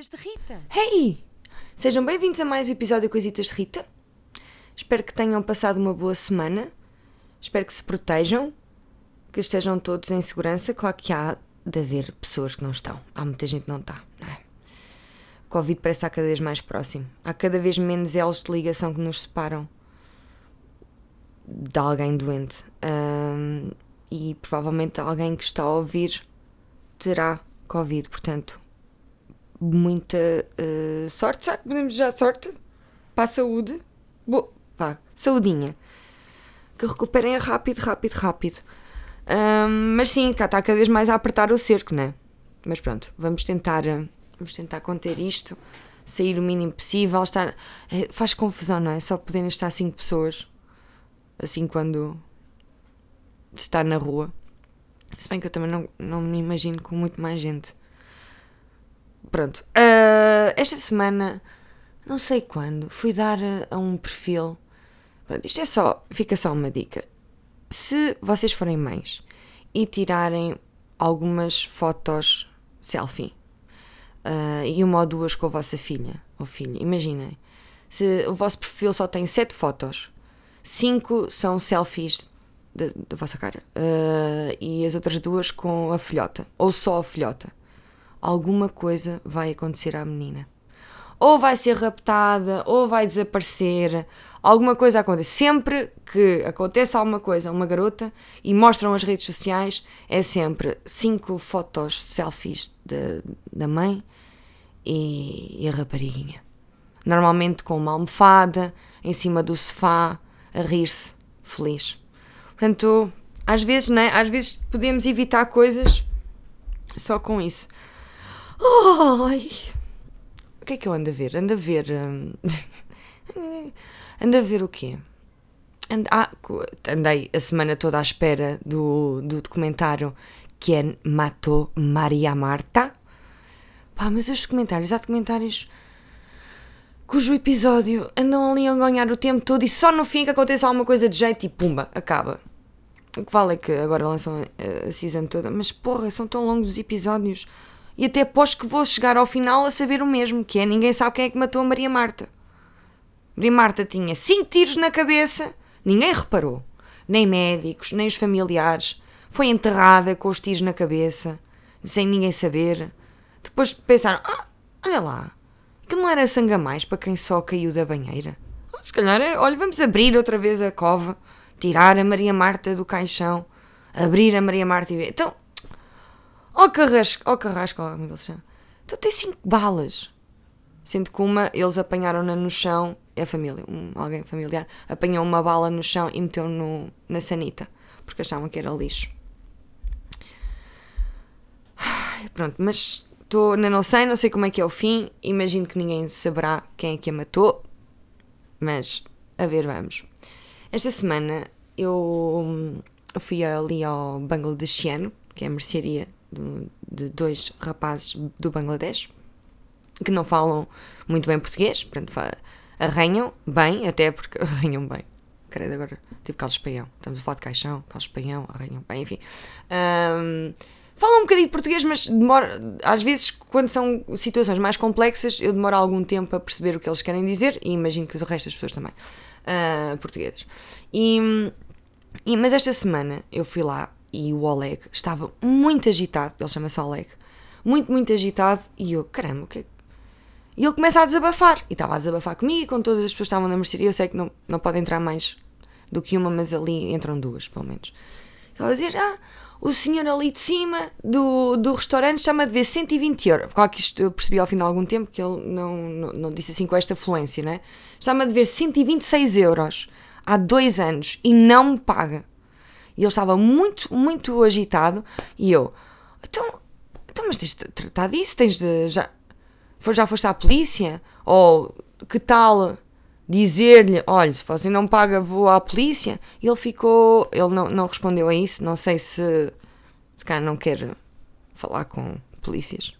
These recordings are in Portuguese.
Coisitas de Rita. Hey! Sejam bem-vindos a mais um episódio de Coisitas de Rita. Espero que tenham passado uma boa semana. Espero que se protejam, que estejam todos em segurança. Claro que há de haver pessoas que não estão. Há muita gente que não está, não é? O Covid parece estar cada vez mais próximo. Há cada vez menos elos de ligação que nos separam de alguém doente. E provavelmente alguém que está a ouvir terá Covid, portanto, muita eh, sorte. Será que podemos já sorte? Para a saúde? Boa, vá, saudinha. Que recuperem rápido, rápido, rápido. Ahm, mas sim, cá está cada vez mais a apertar o cerco, né? Mas pronto, vamos tentar, eh, vamos tentar conter isto, sair o mínimo possível. Estar, eh, faz confusão, não é? Só poderem estar cinco pessoas assim quando está na rua. Se bem que eu também não, não me imagino com muito mais gente. Pronto. ah, esta semana, não sei quando, fui dar a, a um perfil. Pronto, isto é só, fica só uma dica. Se vocês forem mães e tirarem algumas fotos selfie ah, e uma ou duas com a vossa filha ou filho, imaginem. Se o vosso perfil só tem sete fotos, cinco são selfies da, vossa cara ah, e as outras duas com a filhota, ou só a filhota, alguma coisa vai acontecer à menina. Ou vai ser raptada, ou vai desaparecer, alguma coisa acontece. Sempre que acontece alguma coisa a uma garota e mostram as redes sociais, é sempre cinco fotos, selfies de- da mãe e, e a rapariguinha. Normalmente com uma almofada, em cima do sofá, a rir-se, feliz. Portanto, às vezes, né? Às vezes podemos evitar coisas só com isso. Ai! O que é que eu ando a ver? Ando a ver. hum, ando a ver o quê? And- ah, andei a semana toda à espera do, do documentário Quem Matou Maria Marta. Pá, mas os documentários, há documentários cujo episódio andam ali a ganhar o tempo todo e só no fim é que acontece alguma coisa de jeito e pumba, acaba. O que vale é que agora lançam a season toda, mas porra, são tão longos os episódios. E até aposto que vou chegar ao final a saber o mesmo, que é ninguém sabe quem é que matou a Maria Marta. Maria Marta tinha cinco tiros na cabeça, ninguém reparou. Nem médicos, nem os familiares. Foi enterrada com os tiros na cabeça, sem ninguém saber. Depois pensaram, ah, olha lá, que não era sangue a mais para quem só caiu da banheira. Ah, Se calhar, é, olha, vamos abrir outra vez a cova, tirar a Maria Marta do caixão, abrir a Maria Marta e ver. Então, ó carrasco, ó carrasco, ó, como é ele se chama? Então tem cinco balas. Sendo que uma, eles apanharam-na no chão, é a família, um- alguém familiar, apanhou uma bala no chão e meteu no, na sanita, porque achavam que era lixo. Pronto, mas ainda não sei, não sei como é que é o fim, imagino que ninguém saberá quem é que a matou, mas a ver, vamos. Esta semana eu fui ali ao Bangladeshiano, que é a mercearia de dois rapazes do Bangladesh, que não falam muito bem português, portanto arranham bem, até porque arranham bem. Credo agora, tipo Carlos Paião. Estamos a falar de caixão, Carlos Paião, arranham bem, enfim. Ahm, falam um bocadinho de português, mas demora, às vezes, quando são situações mais complexas, eu demoro algum tempo a perceber o que eles querem dizer e imagino que o resto das pessoas também, ah, portugueses. E, e- mas esta semana eu fui lá e o Oleg estava muito agitado, ele chama-se Oleg, muito, muito agitado, e eu, caramba, o que é que e ele começa a desabafar. E estava a desabafar comigo com todas as pessoas que estavam na mercearia. Eu sei que não, não pode entrar mais do que uma, mas ali entram duas, pelo menos. Estava a dizer: Ah, o senhor ali de cima do, do restaurante está-me a dever 120 euros. Claro que isto eu percebi ao fim de algum tempo que ele não, não, não disse assim com esta fluência, né? Está-me a dever 126 euros há dois anos e não me paga. E ele estava muito, muito agitado. E eu: Então, então mas tens de tratar disso? Tens de. Já, já foste à polícia? Ou que tal dizer-lhe, olha, se você não paga, vou à polícia? E ele ficou, ele não, não respondeu a isso, não sei se se calhar não quer falar com polícias,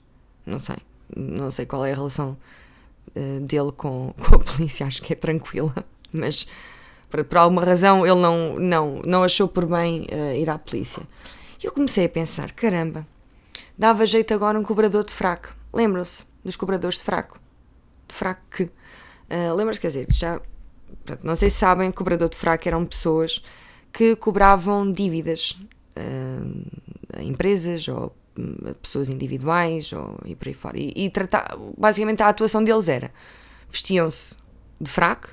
não sei, não sei qual é a relação eh, dele com, com a polícia, acho que é tranquila, mas por, por alguma razão ele não, não, não achou por bem eh, ir à polícia. E eu comecei a pensar, caramba, dava jeito agora um cobrador de fraco. Lembram-se dos cobradores de fraco? De fraco que. Uh, Lembram-se, quer dizer, já. Pronto, não sei se sabem, cobrador de fraco eram pessoas que cobravam dívidas uh, a empresas ou a pessoas individuais ou, e por aí fora. E, e tratar, basicamente a atuação deles era vestiam-se de fraco,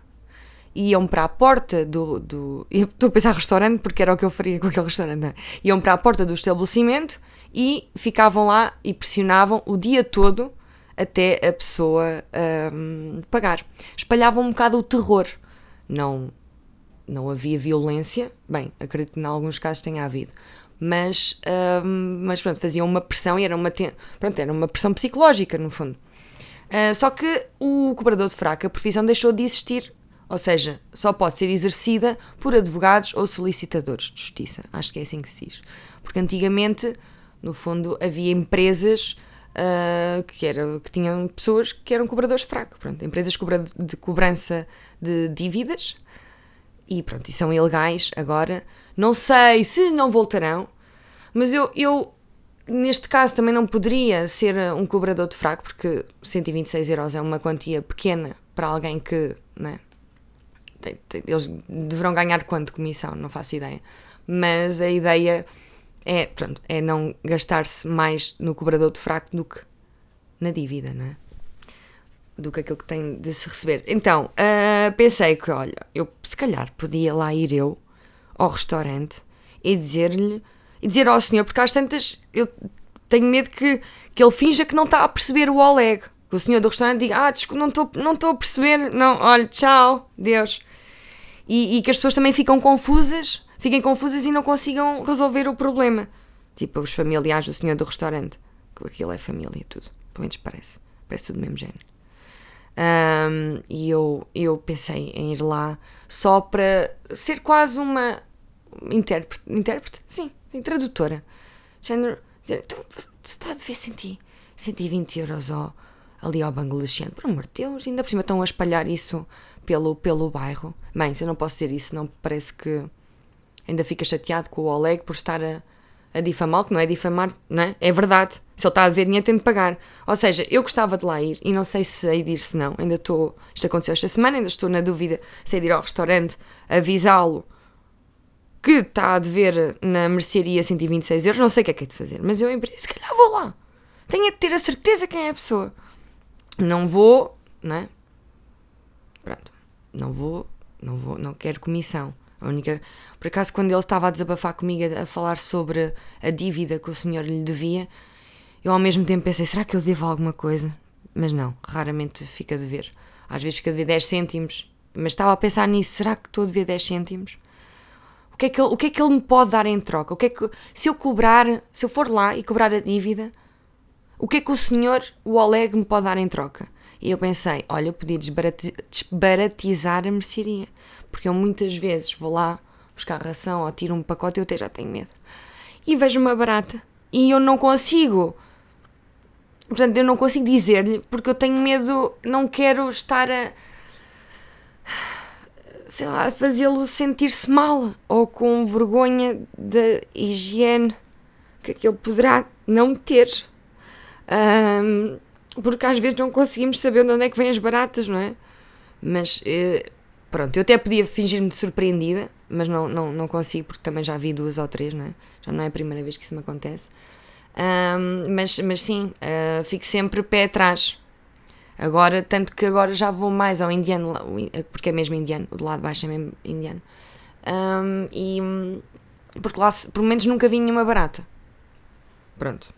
iam para a porta do. do estou a pensar restaurante porque era o que eu faria com aquele restaurante. Não. É? Iam para a porta do estabelecimento e ficavam lá e pressionavam o dia todo até a pessoa um, pagar. Espalhavam um bocado o terror. Não, não havia violência. Bem, acredito que em alguns casos tenha havido. Mas, um, mas pronto, faziam uma pressão e era uma, pronto, era uma pressão psicológica, no fundo. Uh, só que o cobrador de fraca, a profissão deixou de existir. Ou seja, só pode ser exercida por advogados ou solicitadores de justiça. Acho que é assim que se diz. Porque antigamente, no fundo, havia empresas uh, que, era, que tinham pessoas que eram cobradores fracos. Pronto, empresas de cobrança de dívidas. E pronto, e são ilegais agora. Não sei se não voltarão, mas eu, eu neste caso também não poderia ser um cobrador de fraco, porque 126 euros é uma quantia pequena para alguém que, né, eles deverão ganhar quanto comissão, não faço ideia. Mas a ideia é, pronto, é não gastar-se mais no cobrador de fraco do que na dívida, não é? Do que aquilo que tem de se receber. Então, uh, pensei que, olha, eu se calhar podia lá ir eu ao restaurante e dizer-lhe e dizer ao senhor, porque às tantas eu tenho medo que, que ele finja que não está a perceber o Oleg. Que o senhor do restaurante diga: Ah, desculpa, não estou não a perceber, não, olha, tchau, Deus. E, e que as pessoas também ficam confusas, fiquem confusas e não consigam resolver o problema. Tipo os familiares do senhor do restaurante, que aquilo é família, tudo, pelo menos parece, parece tudo do mesmo género. Um, e eu, eu pensei em ir lá só para ser quase uma intérprete, intérprete? Sim, tradutora. Género, então, está a dever 120 euros ao, ali ao Bangladeshiano. Por amor de Deus, ainda por cima estão a espalhar isso pelo, pelo bairro. Se eu não posso dizer isso, não parece que ainda fica chateado com o Oleg por estar a, a difamar, que não é difamar, não é? É verdade. Se ele está a dever dinheiro, tem de pagar. Ou seja, eu gostava de lá ir e não sei se hei de ir, se não. Ainda estou. Isto aconteceu esta semana, ainda estou na dúvida se hei de ir ao restaurante avisá-lo que está a dever na mercearia 126 euros, não sei o que é que é de fazer, mas eu, se calhar vou lá. Tenho de ter a certeza quem é a pessoa. Não vou, né? Pronto. Não vou, não vou, não quero comissão. A única. Por acaso, quando ele estava a desabafar comigo, a falar sobre a dívida que o senhor lhe devia, eu ao mesmo tempo pensei: será que eu devo alguma coisa? Mas não, raramente fica a dever. Às vezes fica a dever 10 cêntimos. Mas estava a pensar nisso: será que estou a dever 10 cêntimos? O que, é que ele, o que é que ele me pode dar em troca? O que é que, se eu cobrar, se eu for lá e cobrar a dívida, o que é que o senhor, o Oleg, me pode dar em troca? E eu pensei, olha, eu podia desbaratizar a mercearia. Porque eu muitas vezes vou lá buscar ração ou tiro um pacote e eu até já tenho medo. E vejo uma barata. E eu não consigo. Portanto, eu não consigo dizer-lhe porque eu tenho medo, não quero estar a sei lá, fazê-lo sentir-se mal ou com vergonha da higiene que, que ele poderá não ter. Um, porque às vezes não conseguimos saber de onde é que vêm as baratas, não é? Mas eh, pronto, eu até podia fingir-me surpreendida, mas não, não, não consigo porque também já vi duas ou três, não é? Já não é a primeira vez que isso me acontece. Um, mas, mas sim, uh, fico sempre pé atrás Agora, tanto que agora já vou mais ao indiano, porque é mesmo indiano, o do lado de baixo é mesmo indiano. Um, e porque lá, pelo menos, nunca vi nenhuma barata. Pronto.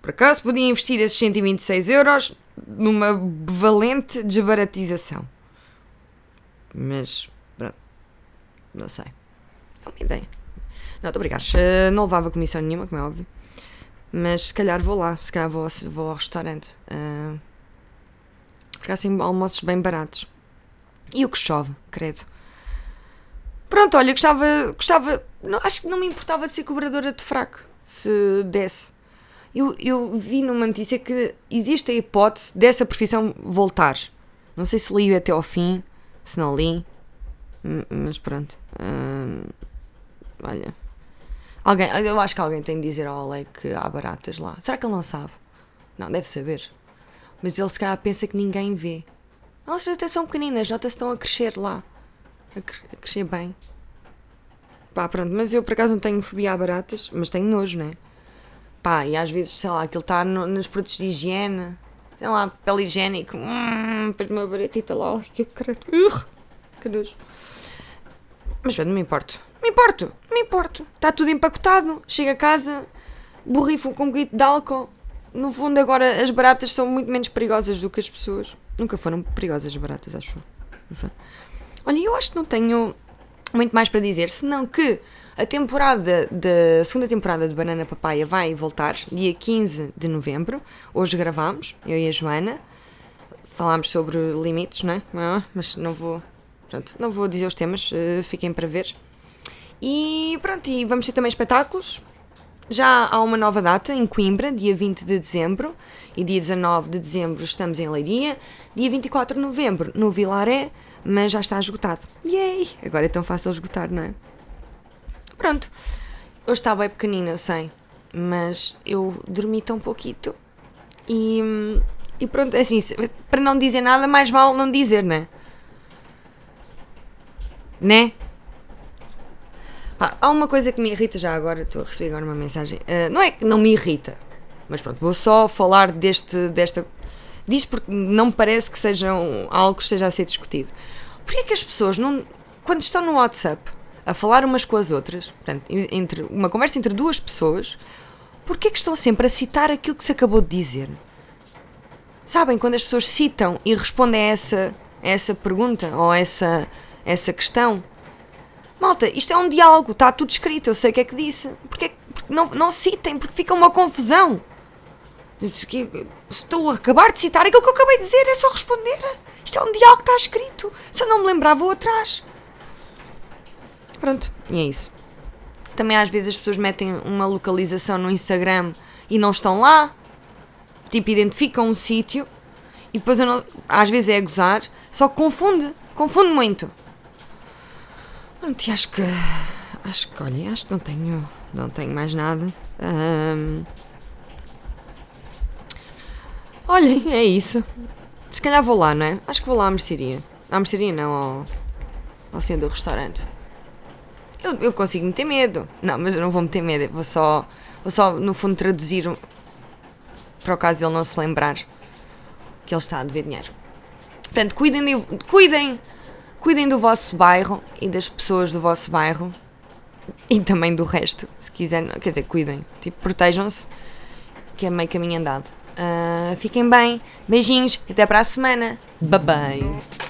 Por acaso podia investir esses 126 euros numa valente desbaratização. Mas, pronto. Não sei. É uma ideia. Não, estou a. Uh, não levava comissão nenhuma, como é óbvio. Mas se calhar vou lá. Se calhar vou, vou ao restaurante. Uh, porque há assim almoços bem baratos. E o que chove, credo. Pronto, olha, gostava. gostava não, acho que não me importava ser cobradora de fraco, se desse. Eu, eu vi numa notícia que existe a hipótese dessa profissão voltar. Não sei se li até ao fim, se não li, mas pronto. Hum, olha. Alguém, eu acho que alguém tem de dizer ao Ole que há baratas lá. Será que ele não sabe? Não, deve saber. Mas ele se calhar pensa que ninguém vê. Elas até são pequeninas, nota-se estão a crescer lá. A, a, crescer bem. Pá, pronto, mas eu por acaso não tenho fobia a baratas, mas tenho nojo, né? Pá, e às vezes, sei lá, aquilo está no, nos produtos de higiene, sei lá, papel higiênico, hum, depois uma baratita lá, ai, que credo, uh, que nojo. Mas pronto, não me importo. Me importo, me importo. Está tudo empacotado, chega a casa, borrifo com um bocadinho de álcool. No fundo, agora as baratas são muito menos perigosas do que as pessoas. Nunca foram perigosas as baratas, acho. Olha, eu acho que não tenho muito mais para dizer, senão que a temporada da segunda temporada de Banana Papaya vai voltar dia 15 de novembro. Hoje gravámos, eu e a Joana. Falámos sobre limites, não é? Ah, mas não vou, pronto, não vou dizer os temas, uh, fiquem para ver. E pronto, e vamos ter também espetáculos. Já há uma nova data em Coimbra, dia 20 de dezembro, e dia 19 de dezembro estamos em Leiria, dia 24 de novembro no Vilaré, mas já está esgotado. Yay! Agora é tão fácil esgotar, não é? Pronto. Hoje está bem pequenina, eu sei, mas eu dormi tão pouquito e, e pronto, é assim, para não dizer nada, mais vale não dizer, né? Né? Pá, há uma coisa que me irrita já agora, estou a receber agora uma mensagem. Uh, não é que não me irrita, mas pronto, vou só falar deste, desta. Diz porque não me parece que seja algo que esteja a ser discutido. Porquê é que as pessoas não. Quando estão no WhatsApp a falar umas com as outras, portanto, entre, uma conversa entre duas pessoas, porquê é que estão sempre a citar aquilo que se acabou de dizer? Sabem, quando as pessoas citam e respondem a essa, a essa pergunta ou a essa, a essa questão, Malta, isto é um diálogo, está tudo escrito, eu sei o que é que disse. Porque, porque não, não citem, porque fica uma confusão. Estou a acabar de citar aquilo que eu acabei de dizer, é só responder. Isto é um diálogo que está escrito. Se eu não me lembrar, vou atrás. Pronto, e é isso. Também às vezes as pessoas metem uma localização no Instagram e não estão lá. Tipo, identificam um sítio e depois não, às vezes é a gozar, só que confunde, confunde muito. Pronto, e acho que. Acho que, olha, acho que não tenho. Não tenho mais nada. Um, olhem, é isso. Se calhar vou lá, não é? Acho que vou lá à mercearia. À mercearia não, ao, ao senhor do restaurante. Eu, eu consigo meter medo. Não, mas eu não vou meter medo. Eu vou só, vou só, no fundo, traduzir para o caso ele não se lembrar que ele está a dever dinheiro. Portanto, cuidem, de, cuidem Cuidem do vosso bairro e das pessoas do vosso bairro e também do resto, se quiserem, quer dizer, cuidem, tipo, protejam-se, que é meio caminho andado. Uh, fiquem bem, beijinhos, até para a semana. Bye bye.